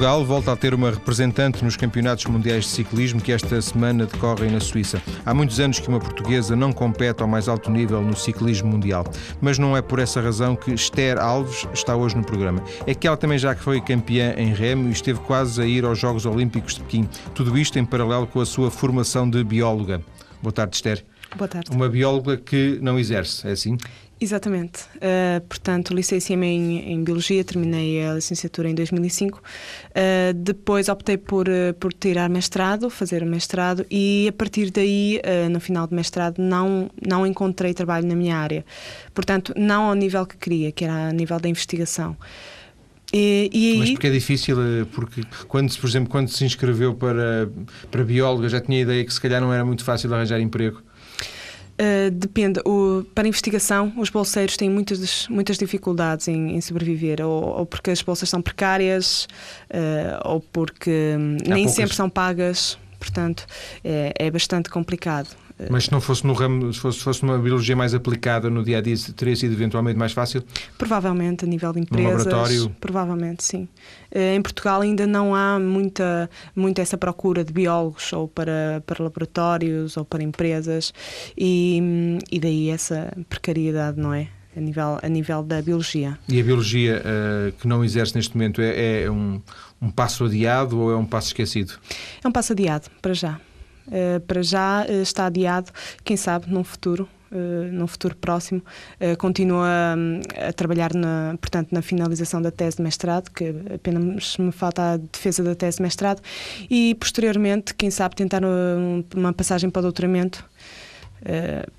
Portugal volta a ter uma representante nos campeonatos mundiais de ciclismo que esta semana decorrem na Suíça. Há muitos anos que uma portuguesa não compete ao mais alto nível no ciclismo mundial, mas não é por essa razão que Esther Alves está hoje no programa. É que ela também já foi campeã em remo e esteve quase a ir aos Jogos Olímpicos de Pequim. Tudo isto em paralelo com a sua formação de bióloga. Boa tarde, Esther. Boa tarde. Uma bióloga que não exerce, é assim? Exatamente. Uh, portanto, licenciei-me em, em, Biologia, terminei a licenciatura em 2005. Uh, ah, depois optei por, uh, por tirar mestrado, fazer mestrado, e a partir daí, no final do mestrado, não, não encontrei trabalho na minha área. Portanto, não ao nível que queria, que era a nível da investigação. E, e aí... Mas porque é difícil, porque quando, por exemplo, quando se inscreveu para, para bióloga, já tinha a ideia que se calhar não era muito fácil arranjar emprego? Uh, depende. O, para investigação, os bolseiros têm muitas, muitas dificuldades em, em sobreviver, ou, ou, porque as bolsas são precárias, uh, ou porque Há nem poucas. sempre são pagas. Portanto, é, é bastante complicado. Mas se não fosse no ramo, se fosse, fosse uma biologia mais aplicada no dia a dia, teria sido eventualmente mais fácil? Provavelmente, a nível de empresas. No laboratório? Provavelmente, sim. Eh, em Portugal ainda não há muita, muita essa procura de biólogos, ou para, para laboratórios, ou para empresas, e, e daí essa precariedade, não é? A nível, a nível da biologia. E a biologia uh, que não exerce neste momento é, é um, um passo adiado ou é um passo esquecido? É um passo adiado, para já. Uh, para já uh, está adiado, quem sabe, num futuro, uh, num futuro próximo, continua um, a trabalhar na, portanto, na finalização da tese de mestrado, que apenas me falta a defesa da tese de mestrado, e posteriormente, quem sabe, tentar um, uma passagem para o doutoramento.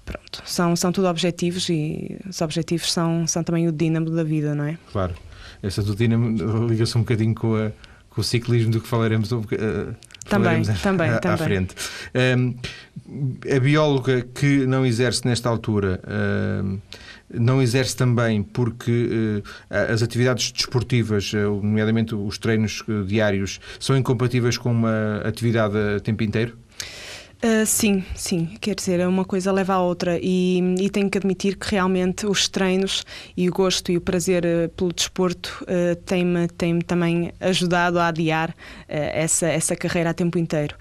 pronto, são, são tudo objetivos e os objetivos são, são também o dínamo da vida, não é? Claro. Essa do dínamo liga-se um bocadinho com, a, com o ciclismo do que falaremos uh, também, também, à, também. à frente. Um, a bióloga que não exerce nesta altura. Um, não exerce também porque uh, as atividades desportivas, uh, nomeadamente os treinos diários, são incompatíveis com uma atividade a tempo inteiro? Uh, sim, sim. Quer dizer, uma coisa leva à outra e, e, tenho que admitir que realmente os treinos e o gosto e o prazer uh, pelo desporto uh, têm-me têm também ajudado a adiar essa, essa carreira a tempo inteiro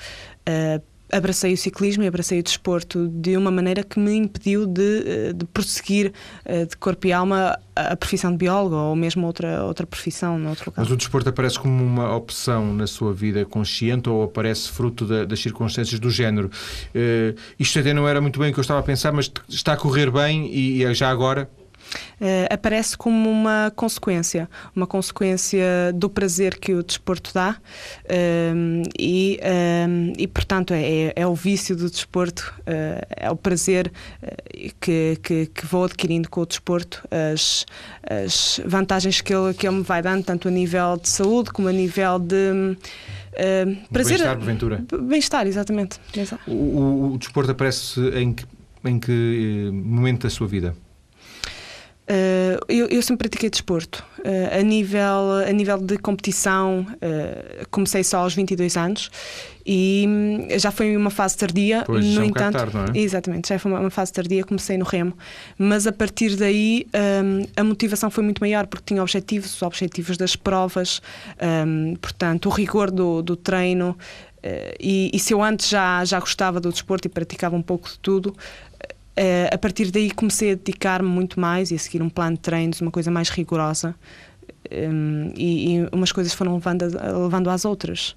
abracei o ciclismo e abracei o desporto de uma maneira que me impediu de, eh, de prosseguir eh, de corpo e alma a profissão de biólogo ou mesmo outra, outra profissão noutro local. Mas o desporto aparece como uma opção na sua vida consciente ou aparece fruto da, das circunstâncias do género? Uh, isto até não era muito bem o que eu estava a pensar, mas está a correr bem e, e já agora aparece como uma consequência, uma consequência do prazer que o desporto dá uh, e, uh, e, portanto, é, é, é, o vício do desporto, é o prazer que, que, que, vou adquirindo com o desporto, as, as vantagens que ele, que ele me vai dando, tanto a nível de saúde como a nível de. Uh, prazer, bem-estar, porventura. Bem-estar, exatamente. O, o, o, desporto aparece em que, em que momento da sua vida? Uh, eu, eu, sempre pratiquei desporto. Uh, a, nível, a nível de competição, uh, comecei só aos 22 anos e hum, já foi uma fase tardia. Pois, no é um entanto, tarde, não é? exatamente, já foi uma, uma, fase tardia. Comecei no remo, mas a partir daí um, a motivação foi muito maior porque tinha objetivos, os objetivos das provas, um, portanto, o rigor do, do treino. E, e, se eu antes já, já gostava do desporto e praticava um pouco de tudo, Uh, a partir daí comecei a dedicar-me muito mais e a seguir um plano de treinos, uma coisa mais rigorosa. Um, e, e, umas coisas foram levando, levando às outras.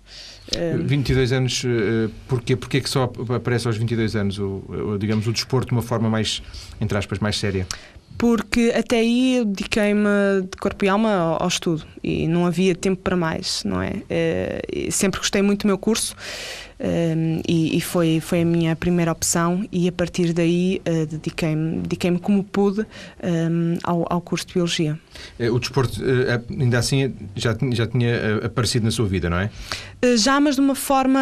Um, 22 anos, uh, porquê, porquê que só aparece aos 22 anos o, o, digamos, o desporto de uma forma mais, entre aspas, mais séria? Porque até aí eu dediquei-me de corpo e alma ao, ao, estudo e não havia tempo para mais, não é? Uh, sempre gostei muito do meu curso um, e, e, foi, foi a minha primeira opção e a partir daí uh, dediquei-me dediquei como pude um, ao, ao curso de Biologia. Eh, o desporto, uh, ainda assim, já, já tinha aparecido na sua vida, não é? Já, mas de uma forma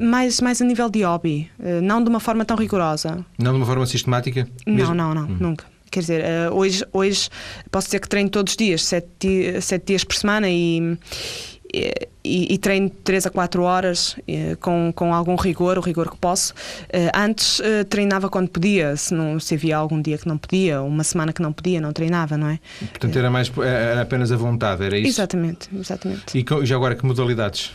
mais, mais a nível de hobby, não de uma forma tão rigorosa. Não de uma forma sistemática? Não, mesmo? não, não, hum. nunca. Quer dizer, hoje, hoje posso dizer que treino todos os dias, sete, sete dias por semana e e, e, treino 3 a 4 horas com, com algum rigor, o rigor que posso. Antes treinava quando podia, se, não, se havia algum dia que não podia, uma semana que não podia, não treinava, não é? Portanto, era, mais, era apenas a vontade, era isso? Exatamente, exatamente. E já agora, que modalidades?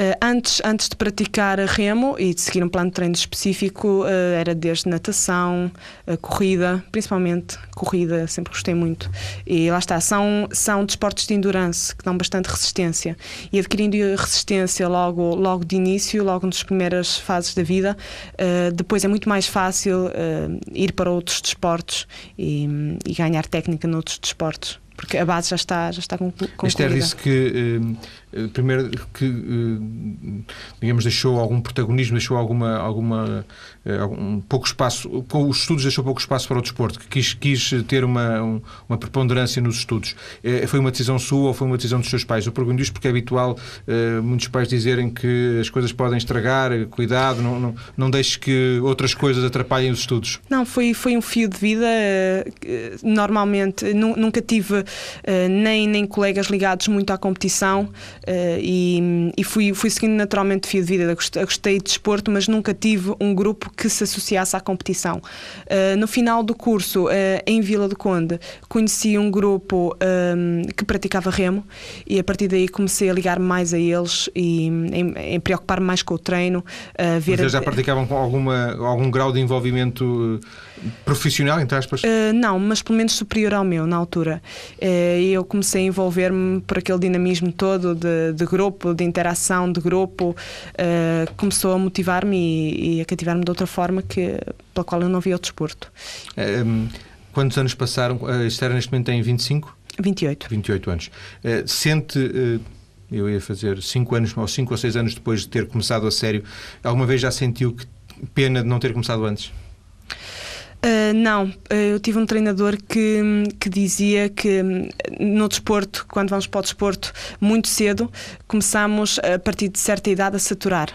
Uh, antes, antes de praticar remo e de seguir um plano de treino específico, uh, era desde natação, uh, corrida, principalmente corrida, sempre gostei muito. E lá está, são, são desportos de endurance que dão bastante resistência. E adquirindo resistência logo, logo de início, logo nas primeiras fases da vida, depois é muito mais fácil ir para outros desportos e, e ganhar técnica noutros desportos porque a base já está, já está concluída. Esther disse que, eh, primeiro, que, eh, digamos, deixou algum protagonismo, deixou alguma, alguma eh, um pouco espaço, com os estudos deixou pouco espaço para o desporto, que quis, quis ter uma, um, uma preponderância nos estudos. Foi uma decisão sua ou foi uma decisão dos seus pais? Eu pergunto isto porque é habitual muitos pais dizerem que as coisas podem estragar, cuidado, não, não, não deixe que outras coisas atrapalhem os estudos. Não, foi, foi um fio de vida. Normalmente, nunca tive nem, nem colegas ligados muito à competição e, e, fui, fui seguindo naturalmente fio de vida. Gostei, de desporto, mas nunca tive um grupo que se associasse à competição. Uh, no final do curso, em Vila do Conde, conheci um grupo um, que praticava remo e a partir daí comecei a ligar mais a eles e em, em preocupar-me mais com o treino. Uh, ver Vocês já praticavam com alguma, algum grau de envolvimento profissional, entre aspas? Uh, não, mas pelo menos superior ao meu na altura. Eh, e eu comecei a envolver-me por aquele dinamismo todo de, de, grupo, de interação de grupo, uh, começou a motivar-me e, e, a cativar-me de outra forma que, pela qual eu não via o desporto. Um, ehm, quantos anos passaram? A Esther neste momento tem 25? 28. 28 anos. Uh, sente eu ia fazer 5 anos ou 5 ou 6 anos depois de ter começado a sério, alguma vez já sentiu que pena de não ter começado antes? Uh, não, uh, eu tive um treinador que, que dizia que hum, no desporto, quando vamos para o desporto muito cedo, começamos a partir de certa idade a saturar.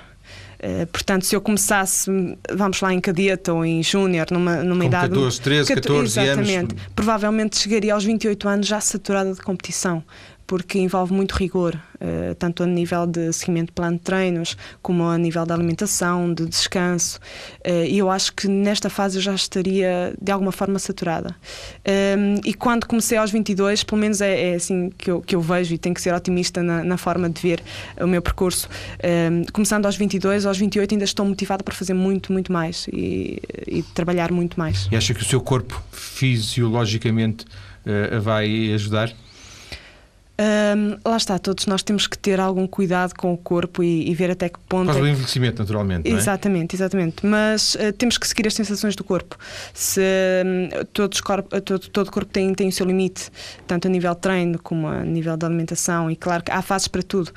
Uh, portanto, se eu começasse, vamos lá em cadete ou em júnior, numa, numa Com idade. 14, 13, 14 exatamente, anos. Provavelmente chegaria aos 28 anos já saturada de competição porque envolve muito rigor, uh, tanto a nível de seguimento de plano de treinos, como a nível da alimentação, de descanso. Uh, e eu acho que nesta fase eu já estaria de alguma forma saturada. Um, e quando comecei aos 22, pelo menos é, é, assim que eu, que eu vejo e tenho que ser otimista na, na forma de ver o meu percurso. Um, começando aos 22, aos 28 ainda estou motivada para fazer muito, muito mais e, e trabalhar muito mais. E acha que o seu corpo fisiologicamente uh, vai ajudar? Um, lá está, todos nós temos que ter algum cuidado com o corpo e, e ver até que ponto. Por causa é envelhecimento, naturalmente. Não é? Exatamente, exatamente. Mas uh, temos que seguir as sensações do corpo. Se um, todos corpo, todo, todo corpo tem, tem o seu limite, tanto a nível de treino como a nível de alimentação, e claro que há fases para tudo.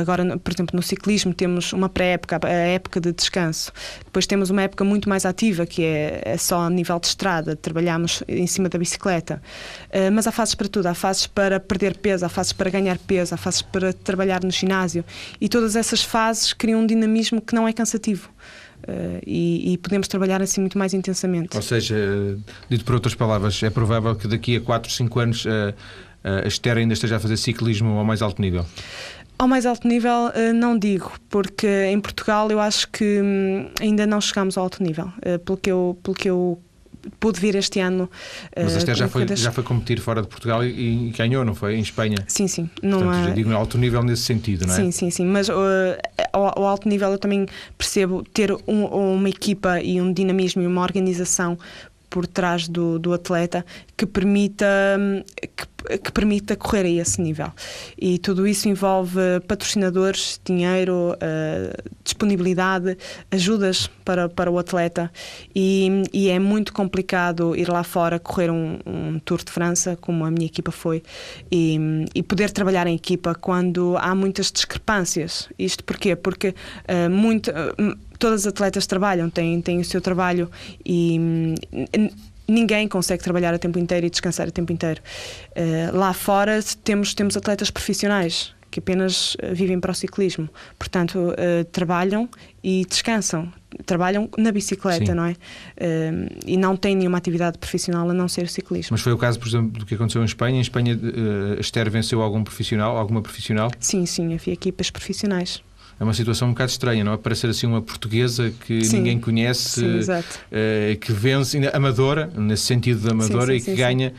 Agora, por exemplo, no ciclismo temos uma pré-época, a época de descanso. Depois temos uma época muito mais ativa, que é, é só a nível de estrada, trabalhamos em cima da bicicleta. Uh, mas há fases para tudo, há fases para perder peso, há fases para ganhar peso, há fases para trabalhar no ginásio e todas essas fases criam um dinamismo que não é cansativo. Uh, e, e, podemos trabalhar assim muito mais intensamente. Ou seja, dito por outras palavras, é provável que daqui a 4, 5 anos uh, uh, a Esther ainda esteja a fazer ciclismo ao mais alto nível? Ao mais alto nível, não digo, porque em Portugal eu acho que hum, ainda não chegamos ao alto nível. Pelo que eu, pelo que eu pude vir este ano. Mas a Esther já, foi, das... já foi competir fora de Portugal e, e, ganhou, não foi? Em Espanha? Sim, sim. Não Portanto, há... digo alto nível nesse sentido, não é? Sim, sim, sim. Mas uh, ao, ao, alto nível eu também percebo ter um, uma equipa e um dinamismo e uma organização por trás do, do atleta que permita que, que, permita correr a esse nível e tudo isso envolve patrocinadores dinheiro uh, disponibilidade ajudas para, para o atleta. E, e, é muito complicado ir lá fora correr um, um, Tour de França como a minha equipa foi e, e, poder trabalhar em equipa quando há muitas discrepâncias. Isto porquê? Porque uh, muito uh, todas as atletas trabalham, têm, têm o seu trabalho e ninguém consegue trabalhar a tempo inteiro e descansar a tempo inteiro. Uh, lá fora temos, temos atletas profissionais que apenas eh, vivem para o ciclismo. Portanto, uh, trabalham e descansam. trabalham na bicicleta, Sim. não é? Uh, e não têm nenhuma atividade profissional a não ser ciclismo. Mas foi o caso, por exemplo, do que aconteceu em Espanha. Em Espanha, uh, a Esther venceu algum profissional, alguma profissional? Sim, sim, havia equipas profissionais. É uma situação um bocado estranha, não é? Parecer assim uma portuguesa que Sim. ninguém conhece, Sim, uh, que vence, amadora, nesse sentido de amadora, Sim, e que ganha.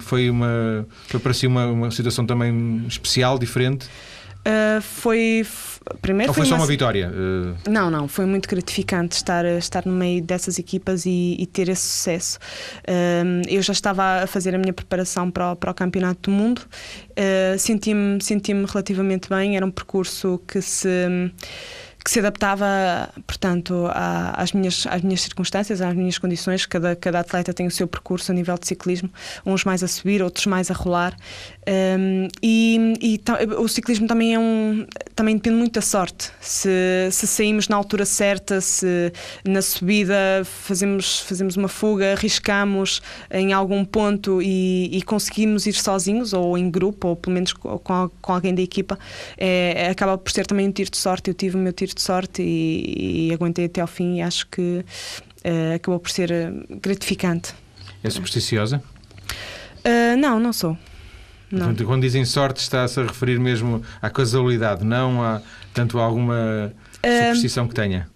Foi uma, foi para si uma, uma situação também especial, diferente? Uh, foi primeiro Ou foi, foi só uma- uma vitória? Uh, Não, não, foi muito gratificante estar, estar no meio dessas equipas e, e ter esse sucesso. Um, eu já estava a fazer a minha preparação para o, para o Campeonato do Mundo, Uh, senti-me senti relativamente bem, era um percurso que se que se adaptava, portanto, às minhas, às minhas circunstâncias, às minhas condições. Cada, cada atleta tem o seu percurso a nível de ciclismo, uns mais a subir, outros mais a rolar. Um, e e o ciclismo também é um também depende muito da sorte. Se, se saímos na altura certa, se na subida fazemos, fazemos uma fuga, arriscamos em algum ponto e, e conseguimos ir sozinhos ou em grupo, ou pelo menos co- com, com alguém da equipa, é- acaba por ser também um tiro de sorte. Eu tive o meu tiro de sorte e, e aguentei até ao fim e acho que eh, acabou por ser eh, gratificante. é supersticiosa? Ah, não, não sou. Não. Portanto, quando dizem sorte, está-se a referir mesmo à casualidade, não a tanto a alguma superstição que tenha.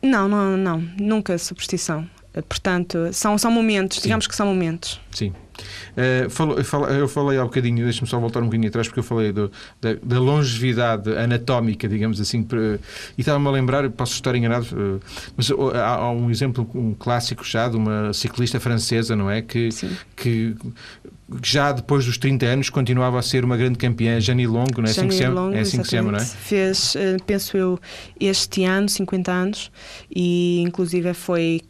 Não, não, não, nunca superstição. Portanto, são, são momentos, Sim. digamos que são momentos. Sim. Uh, falo- eu falo- eu falei há bocadinho, deixa-me só voltar um bocadinho atrás, porque eu falei do- da, da longevidade anatómica, digamos assim, e estava-me a lembrar, posso estar enganado, uh, mas há, há um exemplo, um clássico já, de uma ciclista francesa, não é? Que, Sim. que já depois dos 30 anos continuava a ser uma grande campeã, Janie Longo, não é assim que se chama? É assim que se chama, não é? Fez, eh, penso eu, este ano 50 anos e inclusive foi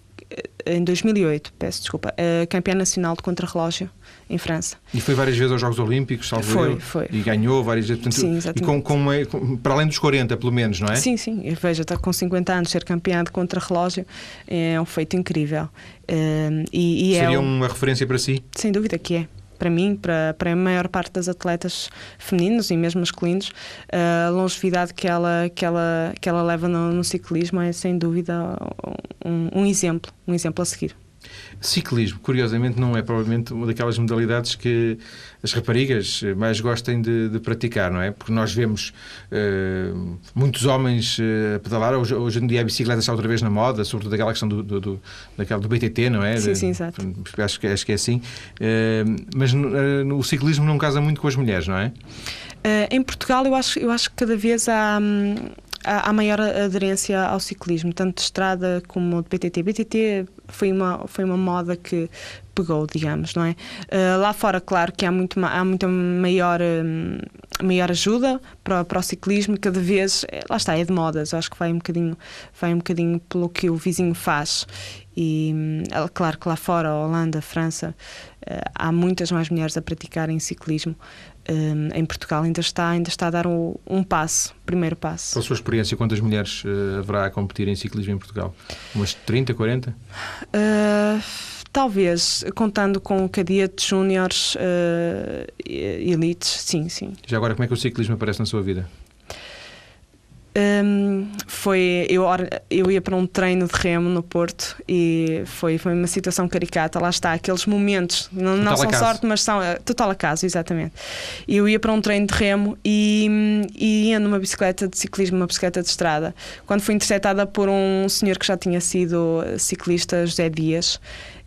em 2008, peço desculpa, eh, campeã nacional de contrarrelógio em França. E foi várias vezes aos Jogos Olímpicos, salvo Foi, eu, foi. e ganhou várias vezes. Portanto, Sim, e exatamente. com, com uma- com- para além dos 40, pelo menos, não é? Sim, sim, eu vejo, está com 50 anos ser campeã de contrarrelógio é um feito incrível. Eh, e, e é Seria um- uma referência para si? Sem dúvida que é. Para mim, para, para a maior parte das atletas femininos e mesmo masculinos, a longevidade que ela, que ela, que ela leva no, no ciclismo é sem dúvida um, um exemplo, um exemplo a seguir. Ciclismo, curiosamente, não é provavelmente uma daquelas modalidades que as raparigas mais gostem de, de praticar, não é? Porque nós vemos eh, muitos homens eh, a pedalar. Hoje, hoje em dia a bicicleta está outra vez na moda, sobretudo aquela questão do, do, do, daquela, do BTT, não é? Sim, sim, exato. Acho que, acho que é assim. Eh, mas eh, o ciclismo não casa muito com as mulheres, não é? Eh, em Portugal, eu acho, eu acho que cada vez há, hum, há, maior aderência ao ciclismo, tanto de estrada como de BTT. BTT foi uma, foi uma moda que pegou, digamos, não é? Eh, lá fora, claro que há, muito, há muita maior, hum, maior ajuda para, para o ciclismo, cada vez, eh, lá está, é de modas, acho que vai um bocadinho, vai um bocadinho pelo que o vizinho faz. E hum, claro que lá fora, Holanda, França, eh, há muitas mais mulheres a praticarem ciclismo. Hum, em Portugal ainda está, ainda está a dar um, um passo, primeiro passo. Pela sua experiência, quantas mulheres eh, haverá a competir em ciclismo em Portugal? Umas 30, 40? Uh, talvez, contando com cadetes, júniores, uh, e- elites, sim, sim. Já agora, como é que o ciclismo aparece na sua vida? Um, foi eu, eu ia para um treino de remo no Porto e foi, foi uma situação caricata. Lá está, aqueles momentos, não, não são acaso. sorte, mas são eh, total acaso, exatamente. Eu ia para um treino de remo e, e ia numa bicicleta de ciclismo, uma bicicleta de estrada, quando fui interceptada por um senhor que já tinha sido ciclista, José Dias.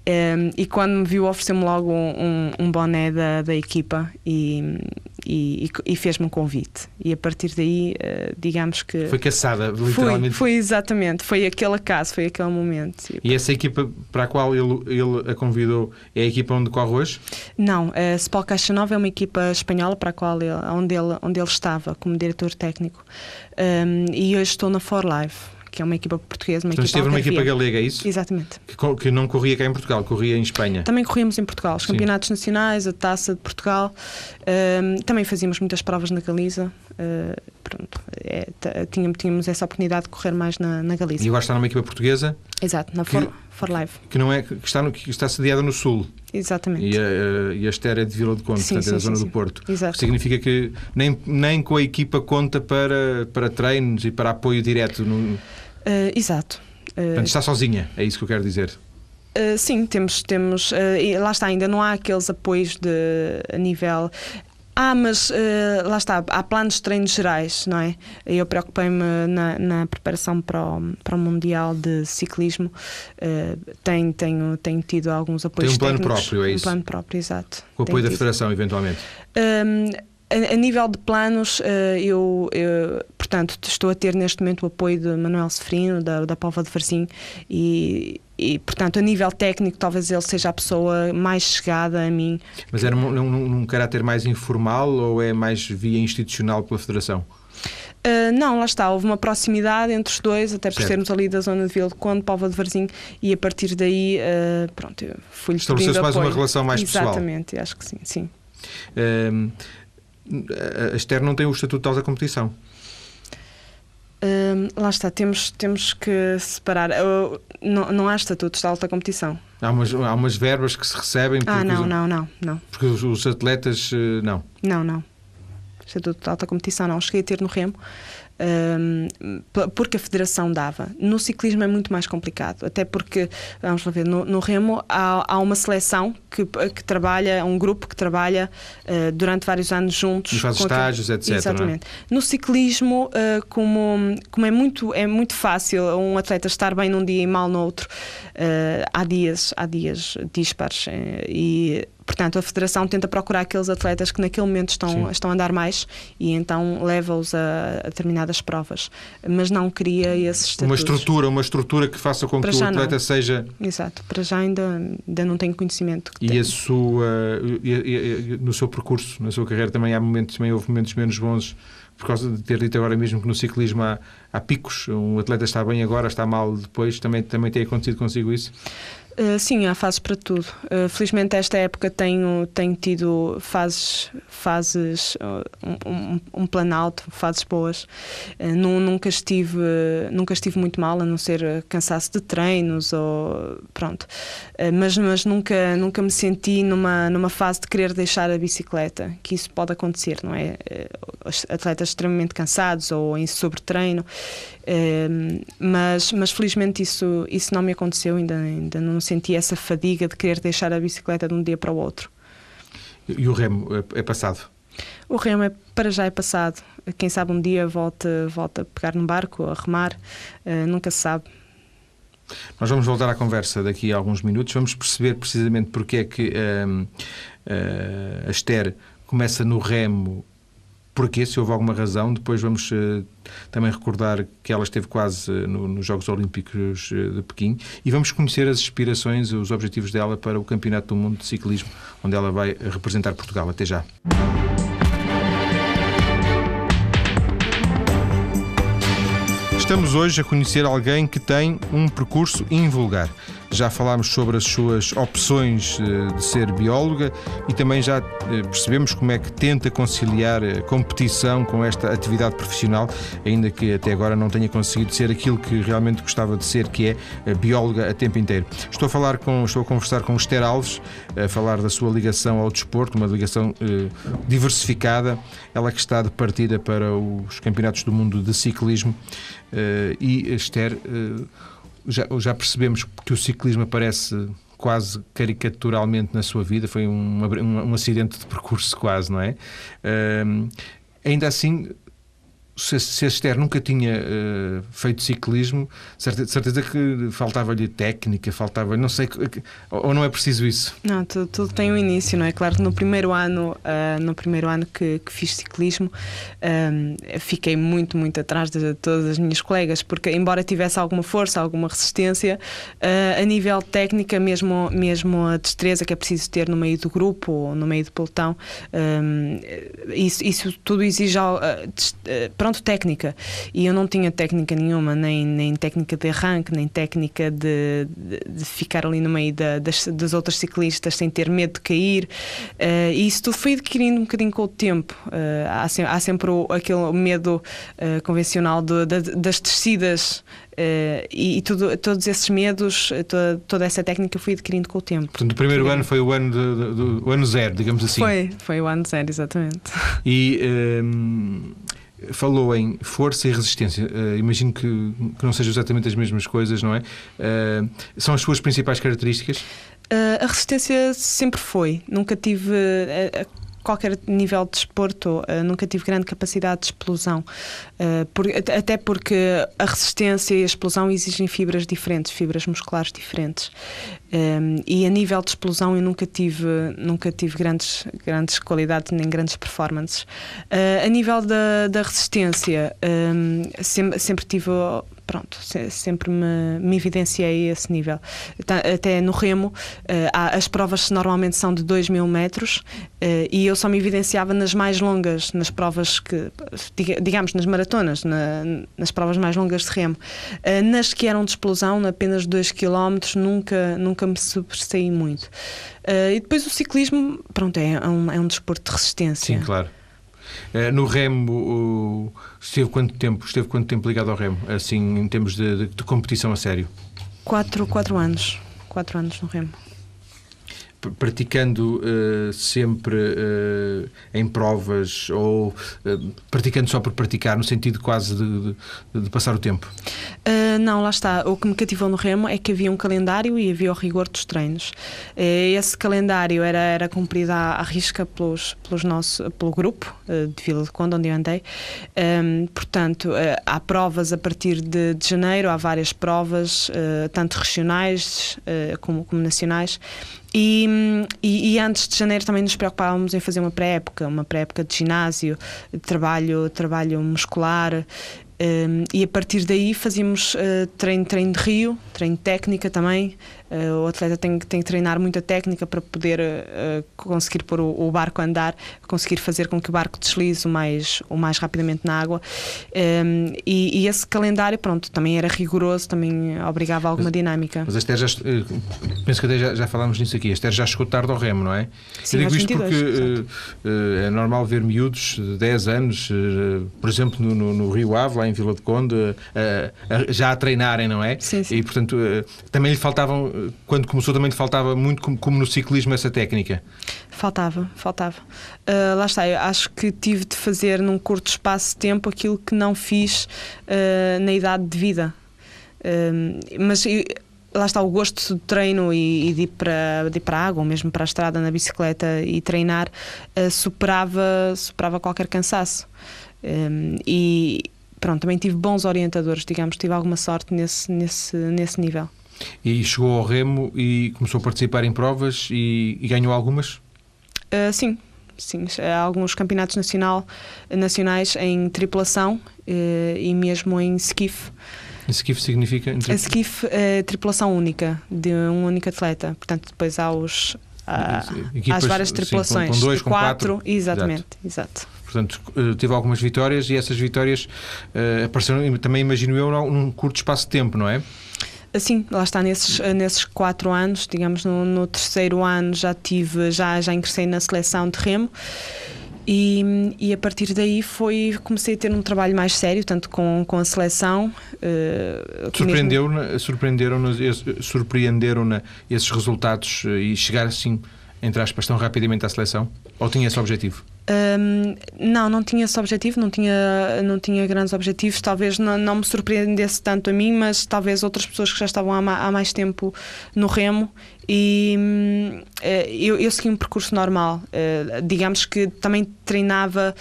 Um, e quando me viu, ofereceu-me logo um, um, um boné da, da equipa e, e, e- fez-me um convite. E a partir daí, eh, digamos que. Foi caçada, Foi, literalmente. foi exatamente, foi aquele acaso, foi aquele momento. E essa equipa para a qual ele, ele a convidou é a equipa onde corre hoje? Não, a Spal Caixa Nova é uma equipa espanhola para a qual ele, onde, ele, onde ele estava como diretor técnico. Um, e hoje estou na For Life, que é uma equipa portuguesa, uma Portanto, equipa esteve numa equipa galega, é isso? Exatamente. Que, que não corria cá em Portugal, corria em Espanha. Também corríamos em Portugal, os Sim. campeonatos nacionais, a taça de Portugal. Um, também fazíamos muitas provas na Galiza. Uh, pronto, é, tínhamos, tínhamos essa oportunidade de correr mais na, na Galiza. E agora está numa equipa portuguesa Exato, na Que- For, For Life. que, não é, que, está, no, que está sediada no Sul Exatamente. e a, e a Esther é de Vila do Conde, Sim, portanto é da sim, zona sim, do. Porto. Exato. Significa que nem, nem com a equipa conta para, para treinos e para apoio direto. No... Uh, exato. Portanto, está sozinha, é isso que eu quero dizer. Uh, sim, temos, temos uh, lá está, ainda não há aqueles apoios de, a nível. Ah, mas uh, lá está, há planos de treinos gerais, não é? Eu preocupei-me na, na, preparação para o, para o Mundial de Ciclismo. Uh, tenho, tenho, tenho tido alguns apoios Tem um plano técnicos, próprio, é isso? Um plano próprio, exato. Com o apoio da Federação, eventualmente? Um, a, a, nível de planos, eu, eu, portanto, estou a ter neste momento o apoio de Manuel Seferino, da, da Pova de Varzim, e e, portanto, a nível técnico, talvez ele seja a pessoa mais chegada a mim. Mas era num, num, num caráter mais informal ou é mais via institucional pela Federação? Uh, não, lá está, houve uma proximidade entre os dois, até por certo. sermos ali da zona de Vila de Conde, Póvoa de Varzim, e a partir daí, uh, pronto, fui-lhe Estabeleceu-se mais uma relação mais Exatamente, pessoal. Exatamente, acho que sim, sim. Uh, a Esther não tem o estatuto de alta competição lá está, temos, temos que separar. Uh, não, não há estatutos de alta competição. Há umas, há umas verbas que se recebem. Ah, não, os, não, não, não. Porque os, os atletas, uh, não. Não, não. Estatuto de alta competição, não. Cheguei a ter no Remo porque a federação dava. No ciclismo é muito mais complicado, até porque, vamos lá ver, no, no remo há, há, uma seleção que, que trabalha, um grupo que trabalha uh, durante vários anos juntos. E faz estágios, etc. É? Exatamente. É? No ciclismo, uh, como, como é, muito, é muito fácil um atleta estar bem num dia e mal no outro, uh, há dias, há dias dispares e Portanto, a Federação tenta procurar aqueles atletas que naquele momento estão, estão a andar mais e então leva-os a, a, determinadas provas. Mas não cria esses estatutos. Uma estrutura, uma estrutura que faça com para que o atleta não. seja. Exato, para já ainda, ainda não tenho conhecimento. e a sua, e, e, no seu percurso, na sua carreira, também há momentos, também houve momentos menos bons por causa de ter dito agora mesmo que no ciclismo há, há picos, um atleta está bem agora, está mal depois, também, também tem acontecido consigo isso? Uh, sim, há fases para tudo. Uh, felizmente esta época tenho, tenho tido fases, fases uh, um, um, um plano alto, fases boas. nunca, estive, nunca estive muito mal, a não ser cansaço de treinos ou pronto. mas mas nunca, nunca me senti numa, numa fase de querer deixar a bicicleta, que isso pode acontecer, não é? Atletas extremamente cansados ou em sobretreino. mas, mas felizmente isso, isso não me aconteceu, ainda, ainda não senti essa fadiga de querer deixar a bicicleta de um dia para o outro. E o remo é, é passado? O remo é, para já é passado. Quem sabe um dia volta, volta a pegar num barco, a remar, uh, nunca se sabe. Nós vamos voltar à conversa daqui a alguns minutos. Vamos perceber precisamente porque é que uh, uh, a Esther começa no remo porquê, se houve alguma razão. Depois vamos uh, também recordar que ela esteve quase uh, no, nos Jogos Olímpicos uh, de Pequim e vamos conhecer as inspirações, os objetivos dela para o Campeonato do Mundo de Ciclismo, onde ela vai representar Portugal. Até já. Estamos hoje a conhecer alguém que tem um percurso invulgar. Já falámos sobre as suas opções eh, de ser bióloga e também já eh, percebemos como é que tenta conciliar a competição com esta atividade profissional, ainda que até agora não tenha conseguido ser aquilo que realmente gostava de ser, que é bióloga a tempo inteiro. Estou a falar com, estou a conversar com Esther Alves, a falar da sua ligação ao desporto, uma ligação eh, diversificada, ela que está de partida para os campeonatos do mundo de ciclismo. Eh, e Esther já, já percebemos que o ciclismo aparece quase caricaturalmente na sua vida, foi um, um, um acidente de percurso quase, não é? Ainda assim, se, se a Esther nunca tinha uh, feito ciclismo, certeza, certeza que faltava-lhe técnica, faltava não sei, ou não é preciso isso? Não, tudo, tudo tem um início, não é? Claro que no primeiro ano, uh, no primeiro ano que, que fiz ciclismo, uh, fiquei muito, muito atrás de todas as minhas colegas, porque embora tivesse alguma força, alguma resistência, a nível técnica, mesmo, mesmo a destreza que é preciso ter no meio do grupo ou no meio do pelotão, isso, isso tudo exige pronto, técnica. E eu não tinha técnica nenhuma, nem, nem técnica de arranque, nem técnica de, de, de ficar ali no meio da, das, das outras ciclistas sem ter medo de cair. Uh, e isso tudo foi adquirindo um bocadinho com o tempo. Uh, há, sem, há, sempre o, aquele medo uh, convencional de, de, das descidas. Uh, e, e tudo, todos esses medos, toda, toda, essa técnica fui adquirindo com o tempo. Portanto, o primeiro ano foi o ano, de, de, de, o ano zero, digamos assim. Foi, foi o ano zero, exatamente. E. Um falou em força e resistência. Uh, imagino que, que, não sejam exatamente as mesmas coisas, não é? Uh, são as suas principais características? Uh, a resistência sempre foi. Nunca tive qualquer nível de desporto, uh, nunca tive grande capacidade de explosão. Uh, por, até porque a resistência e a explosão exigem fibras diferentes, fibras musculares diferentes. Um, ehm, e a nível de explosão eu nunca tive, nunca tive grandes, grandes qualidades nem grandes performances. Uh, a nível da, da resistência, um, ehm, sempre, sempre tive pronto, sempre me, me evidenciei a esse nível. Até no remo, eh, as provas normalmente são de 2 mil metros eh, e eu só me evidenciava nas mais longas, nas provas que, digamos, nas maratonas, nas provas mais longas de remo. Eh, nas que eram de explosão, apenas 2 km, nunca, nunca me sobressaí muito. E depois o ciclismo, pronto, é um, é um desporto de resistência. Sim, claro. Uh, no remo, esteve quanto tempo? Esteve quanto tempo ligado ao remo, assim, em termos de, de, de competição a sério? Quatro, quatro anos. Quatro anos no remo praticando uh, sempre uh, em provas ou uh, praticando só por praticar, no sentido quase de, de, de passar o tempo? não, lá está. O que me cativou no remo é que havia um calendário e havia o rigor dos treinos. esse calendário era, era cumprido à, à risca pelos, pelos nosso, pelo grupo de Vila de Conde, onde eu andei. Um, ehm, portanto, há provas a partir de, de janeiro, há várias provas, tanto regionais como, como nacionais. E, e, e, antes de janeiro também nos preocupávamos em fazer uma pré-época, uma pré-época de ginásio, de trabalho, trabalho muscular. Um, e a partir daí fazíamos uh, treino, treino de rio, treino de técnica também, o atleta tem, tem que treinar muita técnica para poder uh, conseguir pôr o, o, barco a andar, conseguir fazer com que o barco deslize o mais, o mais rapidamente na água. Um, ehm, e, e, esse calendário, pronto, também era rigoroso, também obrigava a alguma mas, dinâmica. Mas a Esther já, penso que até já, já falámos nisso aqui, a Esther já chegou tarde ao remo, não é? Sim, Eu digo isto 22, porque uh, é normal ver miúdos de 10 anos, por exemplo, no, no, no, Rio Ave, lá em Vila de Conde, já a treinarem, não é? Sim, sim. E portanto também lhe faltavam quando começou também faltava muito, como, como no ciclismo, essa técnica? Faltava, faltava. Uh, lá está, eu acho que tive de fazer num curto espaço de tempo aquilo que não fiz uh, na idade de vida. Uh, mas lá está o gosto de treino e, e, de, ir para, de ir para a água, ou mesmo para a estrada na bicicleta e treinar, superava, superava qualquer cansaço. e pronto, também tive bons orientadores, digamos, tive alguma sorte nesse, nesse, nesse nível. E chegou ao remo e começou a participar em provas e, e ganhou algumas? Uh, sim, sim. Há alguns campeonatos nacional, nacionais em tripulação uh, e mesmo em skiff. Em skiff significa? A skiff é tripulação única, de um único atleta. Portanto, depois há os. Há, Equipas, as várias tripulações. Sim, com, com dois, com quatro. quatro. Exatamente, exato. exato. Portanto, eh, teve algumas vitórias e essas vitórias uh, apareceram, também imagino eu, num curto espaço de tempo, não é? Sim, lá está nesses, nesses quatro anos, digamos no, no, terceiro ano já tive, já, já ingressei na seleção de remo e, e a partir daí foi comecei a ter um trabalho mais sério, tanto com, com a seleção. Uh, Surpreendeu-na, surpreenderam-na surpreenderam esses resultados eh, e chegar assim, entre aspas, tão rapidamente à seleção? Ou tinha esse objetivo? Um, não, não tinha esse objetivo, não tinha, não tinha grandes objetivos. Talvez não, não me surpreendesse tanto a mim, mas talvez outras pessoas que já estavam há, há mais tempo no remo. E uh, eu, eu segui um percurso normal. Uh, digamos que também treinava,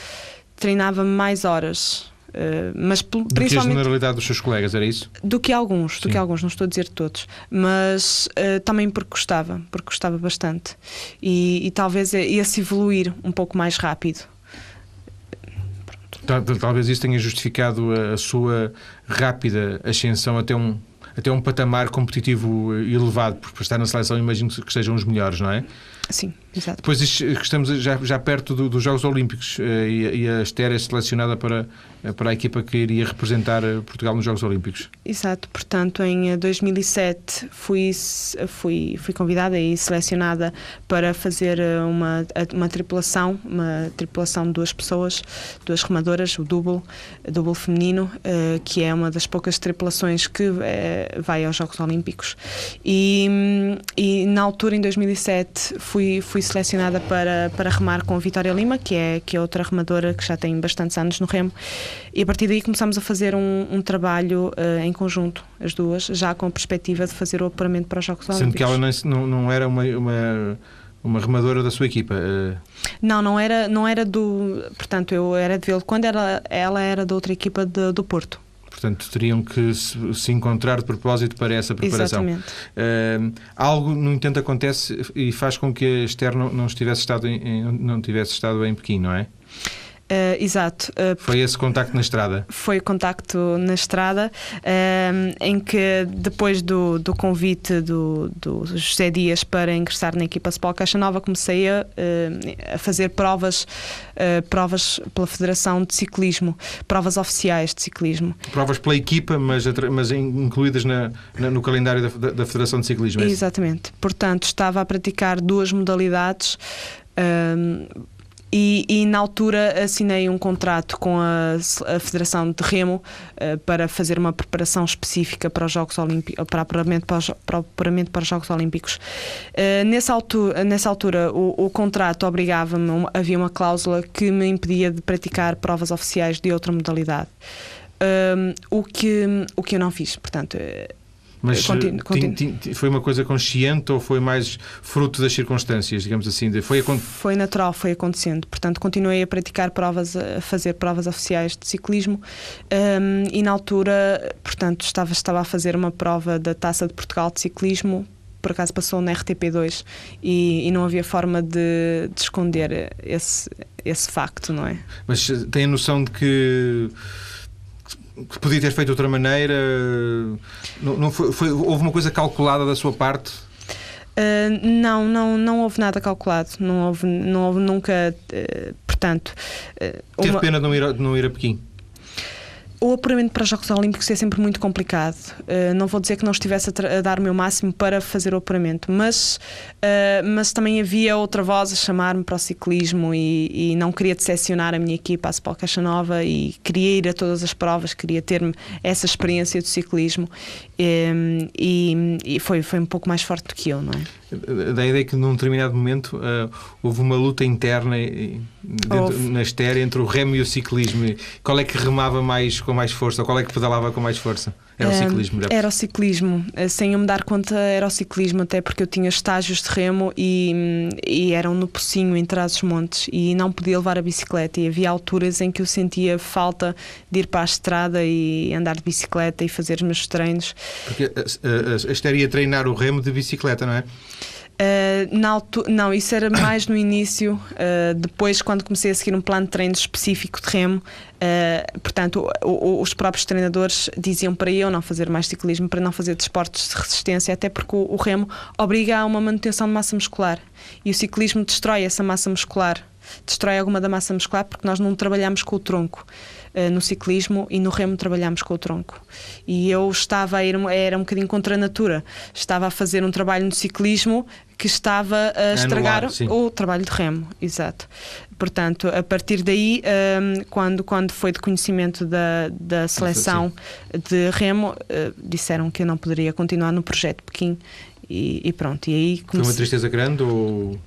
treinava mais horas. Uh, mas do principalmente, que a generalidade dos seus colegas, era isso? Do que alguns, Sim. do que alguns, não estou a dizer todos, mas uh, também porque gostava, porque gostava bastante e, e talvez esse evoluir um pouco mais rápido. Talvez isso tenha justificado a, a sua rápida ascensão até um, até um patamar competitivo elevado, porque para estar na seleção imagino que sejam os melhores, não é? Sim, exato. Depois estamos já, já perto do, dos Jogos Olímpicos eh, e, e a Esther é selecionada para, para a equipa que iria representar eh, Portugal nos Jogos Olímpicos. Exato, portanto em 2007 eh, fui, fui, fui convidada e selecionada para fazer uma, uma tripulação, uma tripulação de duas pessoas, duas remadoras, o double, double feminino, que é uma das poucas tripulações que vai aos Jogos Olímpicos. E, e na altura, em 2007, fui fui, selecionada para, para remar com a Vitória Lima, que é, que é outra remadora que já tem bastantes anos no remo, e a partir daí começámos a fazer um, um trabalho uh, em conjunto, as duas, já com a perspectiva de fazer o apuramento para os Jogos Olímpicos. Sendo que ela não, não era uma, uma uma remadora da sua equipa? Uh... Não, não era, não era do. Portanto, eu era de vê-lo quando era, ela era da outra equipa de, do Porto. Portanto, teriam que se, se, encontrar de propósito para essa preparação. Exatamente. Uh, algo, no entanto, acontece e faz com que a Esther não, não, estivesse estado em, não tivesse estado em Pequim, não é? Uh, exato. Uh, foi esse contacto na estrada? Foi o contacto na estrada, uh, em que depois do, do convite do, do José Dias para ingressar na equipa Spol Caixa Nova, comecei a, a fazer provas, provas pela Federação de Ciclismo, provas oficiais de ciclismo. Provas pela equipa, mas, mas incluídas na, na, no calendário da, da, Federação de Ciclismo? É Exatamente. Portanto, estava a praticar duas modalidades. E, e, na altura assinei um contrato com a, a Federação de Remo uh, para fazer uma preparação específica para os Jogos Olímpicos, para apuramento para os, para, os Jogos Olímpicos. Uh, nessa altura, nessa altura o, o contrato obrigava-me, havia uma cláusula que me impedia de praticar provas oficiais de outra modalidade. Uh, o, que, o que eu não fiz, portanto mas continu, continu. foi uma coisa consciente ou foi mais fruto das circunstâncias, digamos assim? De, foi, foi natural, foi acontecendo. Portanto, continuei a praticar provas, a fazer provas oficiais de ciclismo um, e na altura, portanto, estava, estava a fazer uma prova da Taça de Portugal de ciclismo por acaso passou na RTP2 e, e não havia forma de, de, esconder esse, esse facto, não é? Mas tem a noção de que que podia ter feito de outra maneira? Não, não foi, foi, houve uma coisa calculada da sua parte? Uh, não, não, não houve nada calculado. Não houve, não houve nunca. Uh, portanto. Uh, Teve uma... pena de não ir, de não ir a Pequim? O apuramento para os Jogos Olímpicos é sempre muito complicado. Uh, não vou dizer que não estivesse a, a, dar o meu máximo para fazer o apuramento, mas, uh, mas também havia outra voz a chamar-me para o ciclismo e, e, não queria decepcionar a minha equipa, a Spal Caixa Nova, e queria ir a todas as provas, queria ter essa experiência do ciclismo um, e, e, foi, foi um pouco mais forte do que eu, não é? Da ideia que num determinado momento uh, houve uma luta interna dentro, na estérea entre o remo e o ciclismo. Qual é que remava mais com mais força? Ou qual é que pedalava com mais força? Era o ciclismo? Era o ciclismo. Eh, sem eu me dar conta, era o ciclismo, até porque eu tinha estágios de remo e, e eram no Pocinho, em Trás-os-Montes, e não podia levar a bicicleta. E havia alturas em que eu sentia falta de ir para a estrada e andar de bicicleta e fazer os meus treinos. Porque a, a, a estaria a treinar o remo de bicicleta, não é? Uh, na altura, não, isso era mais no início, uh, depois quando comecei a seguir um plano de treino específico de remo, uh, portanto o, o, os próprios treinadores diziam para eu não fazer mais ciclismo, para não fazer desportos de resistência, até porque o, o remo obriga a uma manutenção de massa muscular e o ciclismo destrói essa massa muscular, destrói alguma da massa muscular porque nós não trabalhamos com o tronco. Eh, no ciclismo e no remo trabalhámos com o tronco. E eu estava a ir, era um bocadinho contra a natura. Estava a fazer um trabalho no ciclismo que estava a estragar Anular, o trabalho de remo, exato. Portanto, a partir daí, ehm, quando, quando foi de conhecimento da, da seleção de remo, uh, disseram que eu não poderia continuar no projeto Pequim e, e pronto. E aí comecei... Foi uma tristeza grande ou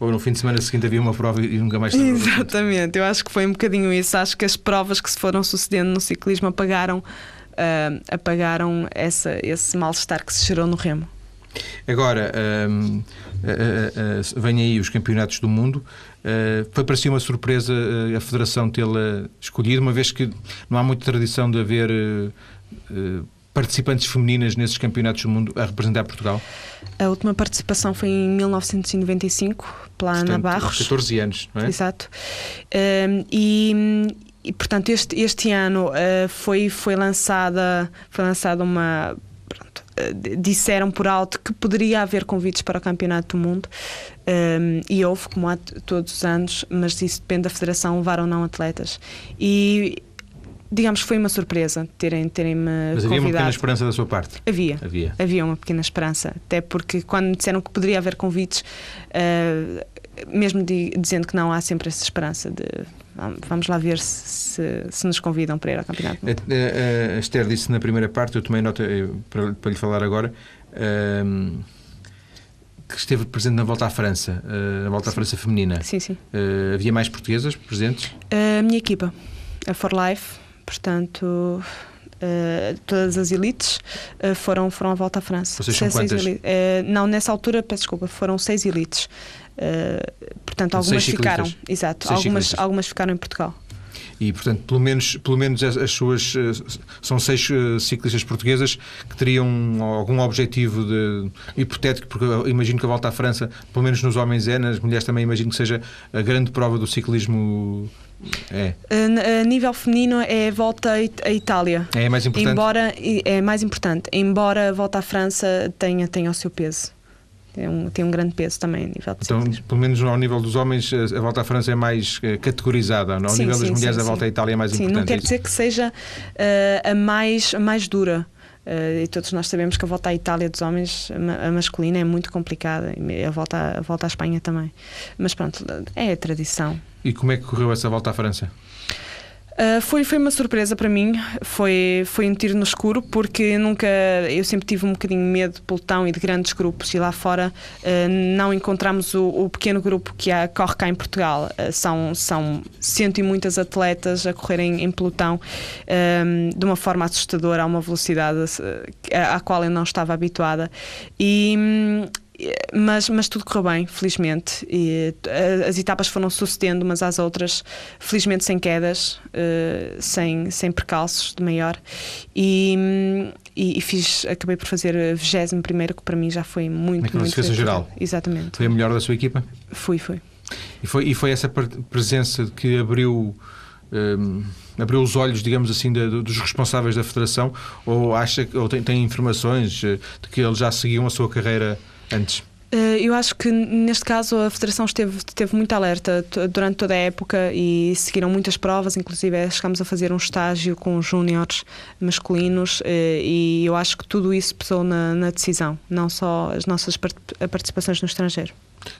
ou no fim de semana seguinte havia uma prova e nunca mais Exatamente, eu acho que foi um bocadinho isso. Acho que as provas que se foram sucedendo no ciclismo apagaram, uh, apagaram essa, esse mal-estar que se gerou no remo. Agora, uh, uh, uh, vêm aí os campeonatos do mundo. foi para si uma surpresa a Federação tê-la escolhido, uma vez que não há muita tradição de haver participantes femininas nesses campeonatos do mundo a representar Portugal? A última participação foi em 1995, pela Ana Barros. 14 anos, não é? Exato. Um, e, e, portanto, este, este ano uh, foi, foi, lançada, foi lançada uma. Pronto, uh, disseram por alto que poderia haver convites para o Campeonato do Mundo um, e houve, como há todos os anos, mas isso depende da Federação, levar ou não atletas. E digamos que foi uma surpresa terem terem me Mas havia convidado. uma pequena esperança da sua parte? Havia, havia. Havia uma pequena esperança, até porque quando me disseram que poderia haver convites, uh, mesmo de, dizendo que não, há sempre essa esperança de vamos lá ver se, se nos convidam para ir ao campeonato. A, a, a Esther disse na primeira parte, eu tomei nota eh, para, para lhe falar agora. Uh, que esteve presente na Volta à França, uh, na Volta sim. à França feminina. Sim, sim. Uh, havia mais portuguesas presentes? A minha equipa, a For Life, portanto. Uh, todas as elites uh, foram, foram à volta à França. Vocês são quantas? Uh, não, nessa altura, peço desculpa, foram seis elites. portanto, algumas ficaram. Exato, algumas, algumas ficaram em Portugal. E, portanto, pelo menos, pelo menos as, suas. São seis ciclistas portuguesas que teriam algum objetivo de, hipotético, porque imagino que a volta à França, pelo menos nos homens é, nas mulheres também imagino que seja a grande prova do ciclismo é. A nível feminino é a volta à Itália. É mais importante. Embora é mais importante, embora a volta à França tenha tenha o seu peso. Tem um, tem um grande peso também a nível de Então, ciclismo. pelo menos ao nível dos homens, a volta à França é mais eh, categorizada. Ao sim, nível sim, das mulheres, sim, a volta à Itália é mais sim, importante. Não quer dizer que seja uh, a, mais, a mais dura. Uh, e todos nós sabemos que a volta à Itália dos homens, a masculina, é muito complicada. A volta, a volta à Espanha também. Mas pronto, é a tradição. E como é que correu essa volta à França? Uh, foi, foi uma surpresa para mim, foi, foi um tiro no escuro, porque nunca eu sempre tive um bocadinho medo de pelotão e de grandes grupos, e lá fora uh, não encontramos o, o, pequeno grupo que há, corre cá em Portugal. Uh, são, são cento e muitas atletas a correrem em pelotão de uma forma assustadora, a uma velocidade à qual eu não estava habituada. E, hum, mas, mas tudo correu bem, felizmente. E, eh, as etapas foram sucedendo umas às outras, felizmente sem quedas, uh, sem, sem percalços de maior. E, e, e, fiz, acabei por fazer a 21 primeiro, que para mim já foi muito, Na muito classificação geral. Exatamente. Foi a melhor da sua equipa? Fui, foi. E foi, e foi essa presença que abriu. Um, ehm, abriu os olhos, digamos assim, de, dos responsáveis da Federação ou acha ou tem, tem informações eh, de que eles já seguiam a sua carreira antes? Eh, eu acho que neste caso a Federação esteve, esteve muito alerta durante toda a época e seguiram muitas provas, inclusive eh, chegámos a fazer um estágio com júniores masculinos eh, e eu acho que tudo isso pesou na, na decisão, não só as nossas participações no estrangeiro.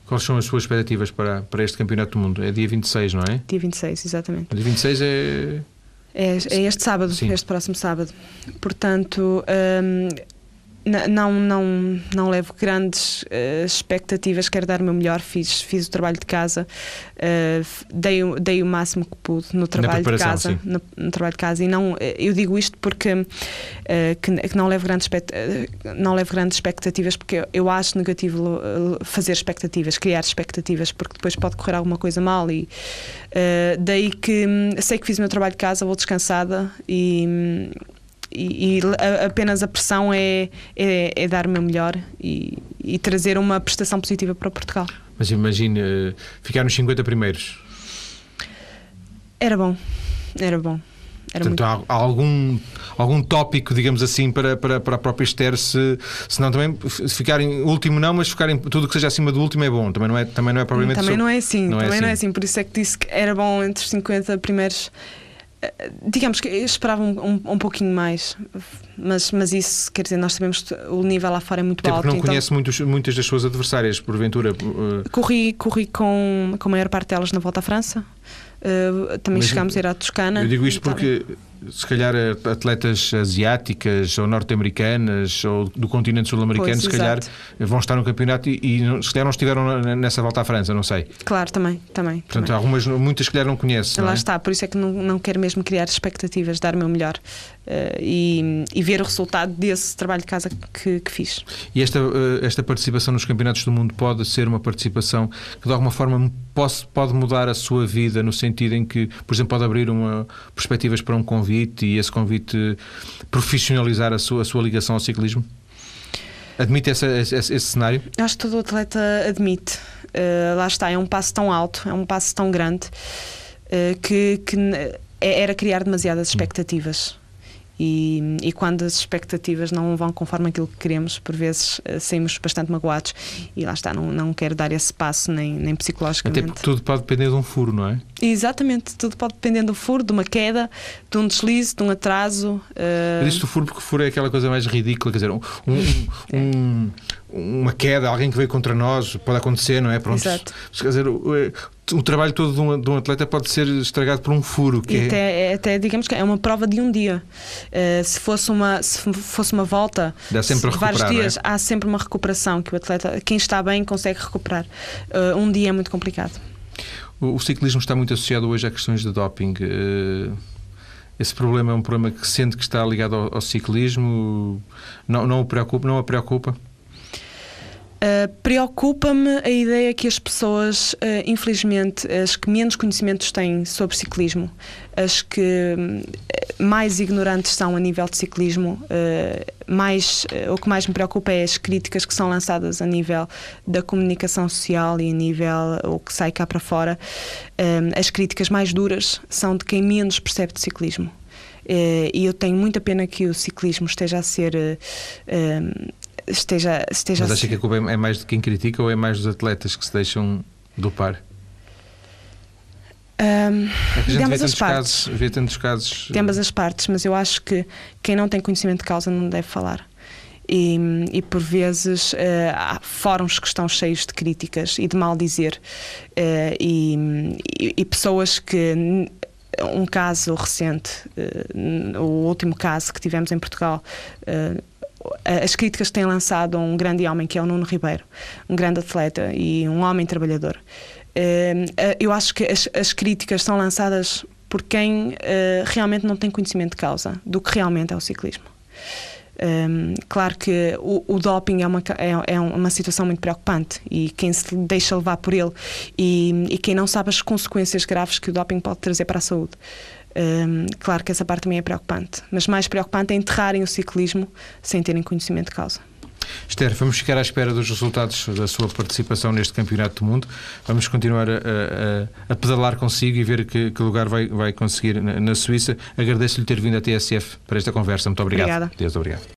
Quais são as suas expectativas para, para este Campeonato do Mundo? É dia 26, não é? Dia 26, exatamente. Dia 26 é. É, é este sábado, Sim. este próximo sábado. Portanto. Hum, não, não, não levo grandes uh, expectativas, quero dar o meu melhor, fiz, fiz o trabalho de casa, uh, dei, dei o máximo que pude no trabalho de casa, no, no, trabalho de casa. E não, eh, eu digo isto porque uh, que, que, não levo grandes não levo grandes expectativas porque eu acho negativo fazer expectativas, criar expectativas porque depois pode correr alguma coisa mal. E daí que hum, sei que fiz o meu trabalho de casa, vou descansada e hum, e, e apenas a pressão é, é, é, dar o meu melhor e, e, trazer uma prestação positiva para Portugal. Mas imagine uh, ficar nos 50 primeiros. Era bom, era bom. Era Portanto, muito... há algum, algum tópico, digamos assim, para, para, para a própria Esther, se, se não também ficarem último não, mas ficarem tudo que seja acima do último é bom. Também não é, também não é propriamente Também não é assim, não é também é assim. não é assim. Por isso é que disse que era bom entre os 50 primeiros digamos que eu esperava um, um, um, pouquinho mais, mas, mas isso, quer dizer, nós sabemos que o nível lá fora é muito Até alto. não então... conhece muitos, muitas das suas adversárias, porventura? Uh... Corri, corri com, com a maior parte delas na volta à França. Uh, também mas, chegámos a ir à Toscana. Eu digo isto porque se calhar atletas asiáticas ou norte-americanas ou do continente sul-americano, se calhar vão estar no campeonato e, e, se calhar não estiveram nessa volta à França, não sei. Claro, também, também. Portanto, também. algumas, muitas se calhar não conhecem. Lá não é? está, por isso é que não, não quero mesmo criar expectativas, dar o meu melhor e, e, ver o resultado desse trabalho de casa que, que fiz. E esta, uh, esta participação nos campeonatos do mundo pode ser uma participação que de alguma forma pode, pode mudar a sua vida no sentido em que, por exemplo, pode abrir uma, perspectivas para um convite e esse convite profissionalizar a sua, a sua ligação ao ciclismo? Admite esse, esse, esse cenário? Acho que todo atleta admite. Uh, lá está, é um passo tão alto, é um passo tão grande uh, que, que era criar demasiadas expectativas. E, e, quando as expectativas não vão conforme aquilo que queremos, por vezes eh, saímos bastante magoados e lá está, não, não quero dar esse passo nem, nem psicologicamente. Até porque tudo pode depender de um furo, não é? Exatamente, tudo pode depender de um furo, de uma queda, de um deslize, de um atraso. Uh... Eu disse o furo porque o furo é aquela coisa mais ridícula, quer dizer, um, um, um, uma queda, alguém que veio contra nós, pode acontecer, não é? Pronto, Exato. Quer dizer, o trabalho todo de um, de um, atleta pode ser estragado por um furo. Que e até, é... até, digamos que é uma prova de um dia. Uh, se, fosse uma, se fosse uma volta, Dá sempre vários dias, é? há sempre uma recuperação que o atleta, quem está bem, consegue recuperar. Uh, um dia é muito complicado. O, ciclismo está muito associado hoje a questões de doping. Uh, esse problema é um problema que sente que está ligado ao, ao ciclismo? Não, não o preocupa? Não a preocupa? Uh, Preocupa-me a ideia que as pessoas, uh, infelizmente, as que menos conhecimentos têm sobre ciclismo, as que uh, mais ignorantes são a nível de ciclismo, mais, o que mais me preocupa é as críticas que são lançadas a nível da comunicação social e a nível o que sai cá para fora. as críticas mais duras são de quem menos percebe de ciclismo. e eu tenho muita pena que o ciclismo esteja a ser esteja, esteja Mas acha que a culpa é mais de quem critica ou é mais dos atletas que se deixam dopar? Um, é que a gente vê tantos, casos, vê tantos casos. De ambas as partes, mas eu acho que quem não tem conhecimento de causa não deve falar. E, e por vezes uh, há fóruns que estão cheios de críticas e de mal dizer, uh, e, e, e, pessoas que. Um caso recente, uh, o último caso que tivemos em Portugal, as críticas têm lançado a um grande homem que é o Nuno Ribeiro, um grande atleta e um homem trabalhador. Eh, eh, eu acho que as, as críticas são lançadas por quem eh, realmente não tem conhecimento de causa do que realmente é o ciclismo. Um, claro que o, o doping é uma, é, é, uma situação muito preocupante e quem se deixa levar por ele e, e, quem não sabe as consequências graves que o doping pode trazer para a saúde. Um, claro que essa parte também é preocupante, mas mais preocupante é enterrarem o ciclismo sem terem conhecimento de causa. Esther, vamos ficar à espera dos resultados da sua participação neste Campeonato do Mundo. Vamos continuar a, a, a pedalar consigo e ver que, que lugar vai, vai conseguir na, na Suíça. Agradeço-lhe ter vindo à TSF para esta conversa. Muito obrigado. Obrigada. Deus, obrigado.